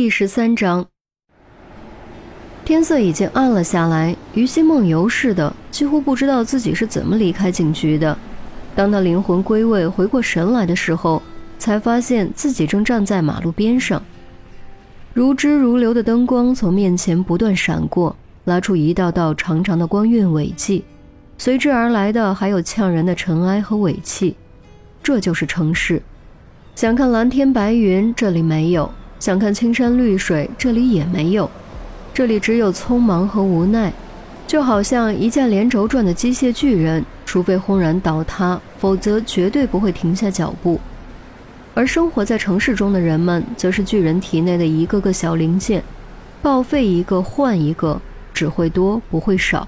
第十三章，天色已经暗了下来，于心梦游似的，几乎不知道自己是怎么离开警局的。当他灵魂归位、回过神来的时候，才发现自己正站在马路边上。如织如流的灯光从面前不断闪过，拉出一道道长长的光晕尾迹，随之而来的还有呛人的尘埃和尾气。这就是城市。想看蓝天白云，这里没有。想看青山绿水，这里也没有，这里只有匆忙和无奈，就好像一架连轴转的机械巨人，除非轰然倒塌，否则绝对不会停下脚步。而生活在城市中的人们，则是巨人体内的一个个小零件，报废一个换一个，只会多不会少。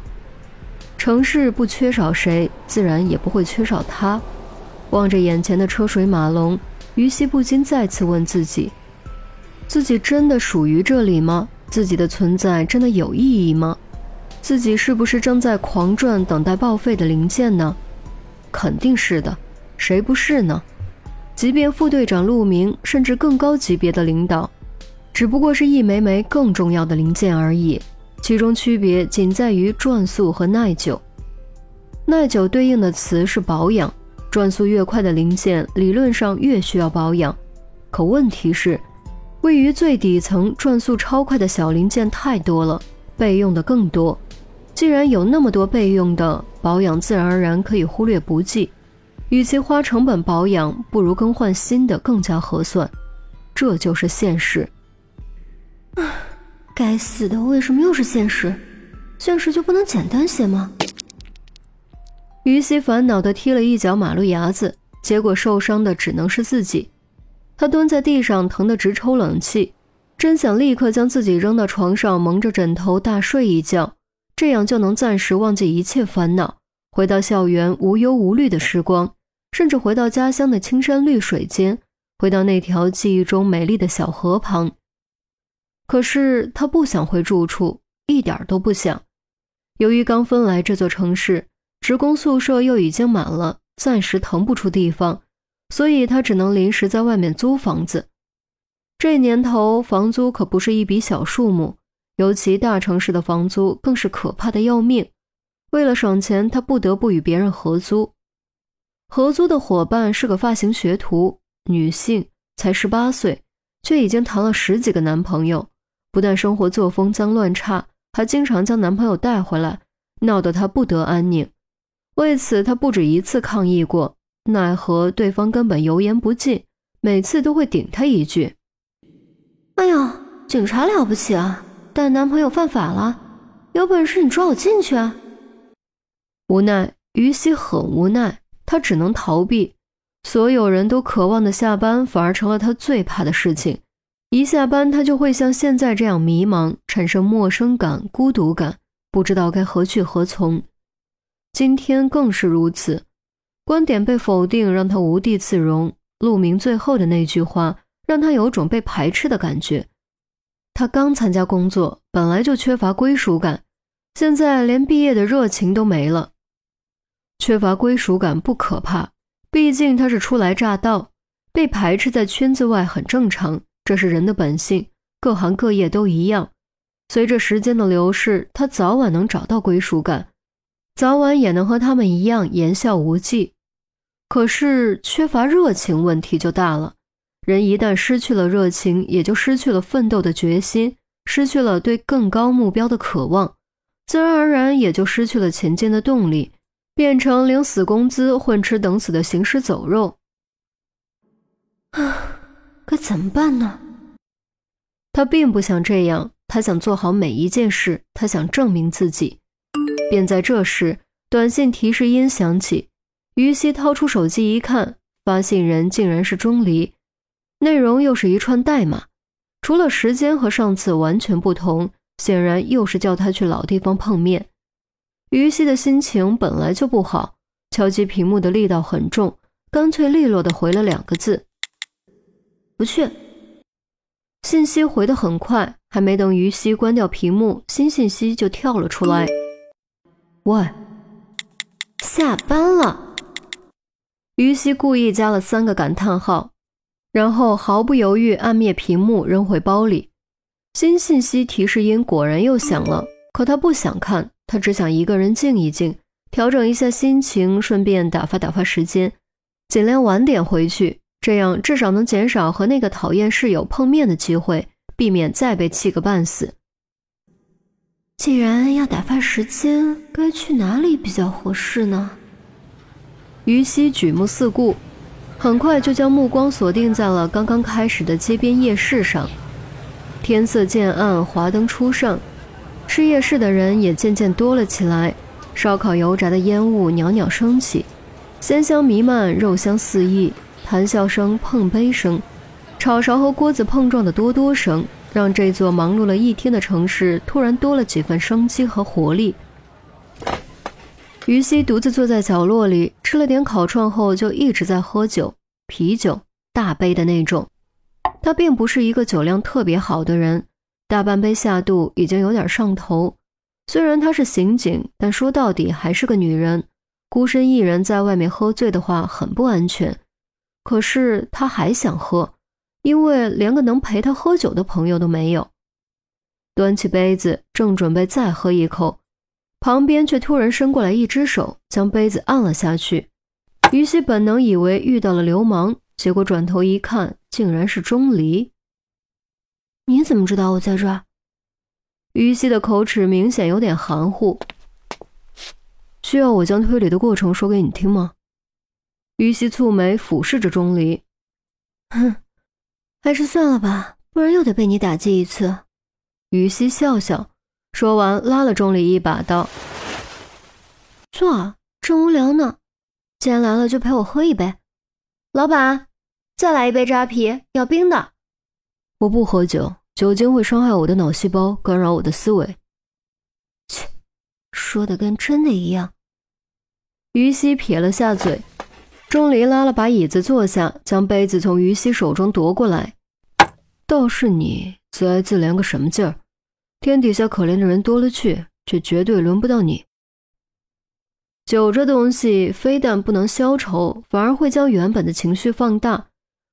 城市不缺少谁，自然也不会缺少他。望着眼前的车水马龙，于西不禁再次问自己。自己真的属于这里吗？自己的存在真的有意义吗？自己是不是正在狂转，等待报废的零件呢？肯定是的，谁不是呢？即便副队长陆明，甚至更高级别的领导，只不过是一枚枚更重要的零件而已，其中区别仅在于转速和耐久。耐久对应的词是保养，转速越快的零件，理论上越需要保养。可问题是。位于最底层、转速超快的小零件太多了，备用的更多。既然有那么多备用的，保养自然而然可以忽略不计。与其花成本保养，不如更换新的更加合算。这就是现实。啊，该死的，为什么又是现实？现实就不能简单些吗？于西烦恼地踢了一脚马路牙子，结果受伤的只能是自己。他蹲在地上，疼得直抽冷气，真想立刻将自己扔到床上，蒙着枕头大睡一觉，这样就能暂时忘记一切烦恼，回到校园无忧无虑的时光，甚至回到家乡的青山绿水间，回到那条记忆中美丽的小河旁。可是他不想回住处，一点都不想。由于刚分来这座城市，职工宿舍又已经满了，暂时腾不出地方。所以他只能临时在外面租房子。这年头，房租可不是一笔小数目，尤其大城市的房租更是可怕的要命。为了省钱，他不得不与别人合租。合租的伙伴是个发型学徒，女性，才十八岁，却已经谈了十几个男朋友。不但生活作风脏乱差，还经常将男朋友带回来，闹得她不得安宁。为此，她不止一次抗议过。奈何对方根本油盐不进，每次都会顶他一句：“哎呀，警察了不起啊，带男朋友犯法了，有本事你抓我进去啊！”无奈，于西很无奈，他只能逃避。所有人都渴望的下班，反而成了他最怕的事情。一下班，他就会像现在这样迷茫，产生陌生感、孤独感，不知道该何去何从。今天更是如此。观点被否定，让他无地自容。陆明最后的那句话，让他有种被排斥的感觉。他刚参加工作，本来就缺乏归属感，现在连毕业的热情都没了。缺乏归属感不可怕，毕竟他是初来乍到，被排斥在圈子外很正常，这是人的本性，各行各业都一样。随着时间的流逝，他早晚能找到归属感，早晚也能和他们一样言笑无忌。可是缺乏热情，问题就大了。人一旦失去了热情，也就失去了奋斗的决心，失去了对更高目标的渴望，自然而然也就失去了前进的动力，变成领死工资、混吃等死的行尸走肉。啊，该怎么办呢？他并不想这样，他想做好每一件事，他想证明自己。便在这时，短信提示音响起。于西掏出手机一看，发信人竟然是钟离，内容又是一串代码，除了时间和上次完全不同，显然又是叫他去老地方碰面。于西的心情本来就不好，敲击屏幕的力道很重，干脆利落的回了两个字：“不去。”信息回得很快，还没等于西关掉屏幕，新信息就跳了出来：“喂，下班了。”于西故意加了三个感叹号，然后毫不犹豫按灭屏幕，扔回包里，新信息提示音果然又响了，可他不想看，他只想一个人静一静，调整一下心情，顺便打发打发时间，尽量晚点回去，这样至少能减少和那个讨厌室友碰面的机会，避免再被气个半死。既然要打发时间，该去哪里比较合适呢？于西举目四顾，很快就将目光锁定在了刚刚开始的街边夜市上。天色渐暗，华灯初上，吃夜市的人也渐渐多了起来。烧烤油炸的烟雾袅袅升起，鲜香弥漫，肉香四溢，谈笑声、碰杯声，炒勺和锅子碰撞的多多声。让这座忙碌了一天的城市突然多了几分生机和活力。于西独自坐在角落里，吃了点烤串后就一直在喝酒，啤酒大杯的那种。他并不是一个酒量特别好的人，大半杯下肚已经有点上头。虽然他是刑警，但说到底还是个女人，孤身一人在外面喝醉的话很不安全。可是他还想喝。因为连个能陪他喝酒的朋友都没有，端起杯子正准备再喝一口，旁边却突然伸过来一只手，将杯子按了下去。于西本能以为遇到了流氓，结果转头一看，竟然是钟离。你怎么知道我在这儿？于西的口齿明显有点含糊。需要我将推理的过程说给你听吗？于西蹙眉俯视着钟离，哼。还是算了吧，不然又得被你打击一次。于西笑笑，说完拉了钟离一把，道：“坐，正无聊呢。既然来了，就陪我喝一杯。老板，再来一杯扎啤，要冰的。我不喝酒，酒精会伤害我的脑细胞，干扰我的思维。切，说的跟真的一样。”于西撇了下嘴。钟离拉了把椅子坐下，将杯子从于西手中夺过来。倒是你自哀自怜个什么劲儿？天底下可怜的人多了去，却绝对轮不到你。酒这东西，非但不能消愁，反而会将原本的情绪放大。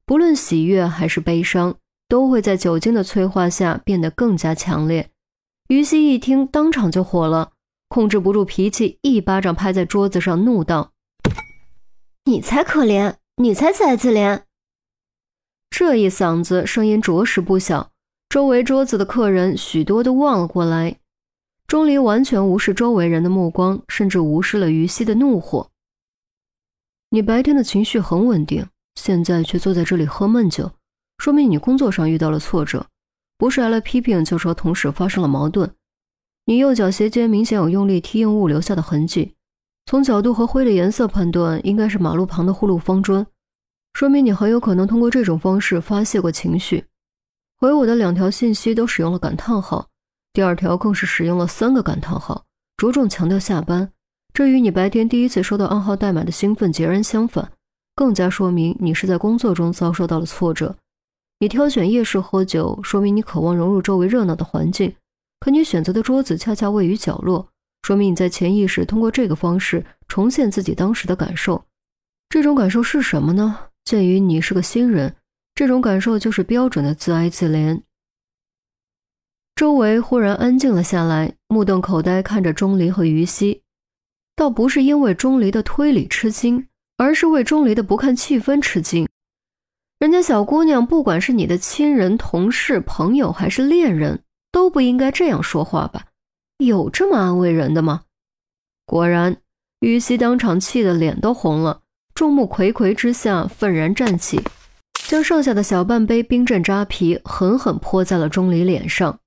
不论喜悦还是悲伤，都会在酒精的催化下变得更加强烈。于西一听，当场就火了，控制不住脾气，一巴掌拍在桌子上，怒道。你才可怜，你才自爱自怜。这一嗓子声音着实不小，周围桌子的客人许多都望了过来。钟离完全无视周围人的目光，甚至无视了于西的怒火。你白天的情绪很稳定，现在却坐在这里喝闷酒，说明你工作上遇到了挫折，不是挨了批评，就是和同事发生了矛盾。你右脚鞋尖明显有用力踢硬物留下的痕迹。从角度和灰的颜色判断，应该是马路旁的护路方砖，说明你很有可能通过这种方式发泄过情绪。回我的两条信息都使用了感叹号，第二条更是使用了三个感叹号，着重强调下班，这与你白天第一次收到暗号代码的兴奋截然相反，更加说明你是在工作中遭受到了挫折。你挑选夜市喝酒，说明你渴望融入周围热闹的环境，可你选择的桌子恰恰位于角落。说明你在潜意识通过这个方式重现自己当时的感受，这种感受是什么呢？鉴于你是个新人，这种感受就是标准的自哀自怜。周围忽然安静了下来，目瞪口呆看着钟离和于西，倒不是因为钟离的推理吃惊，而是为钟离的不看气氛吃惊。人家小姑娘，不管是你的亲人、同事、朋友还是恋人，都不应该这样说话吧？有这么安慰人的吗？果然，于西当场气得脸都红了，众目睽睽之下，愤然站起，将剩下的小半杯冰镇扎啤狠狠泼在了钟离脸上。